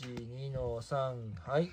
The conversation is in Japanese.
12の3はい。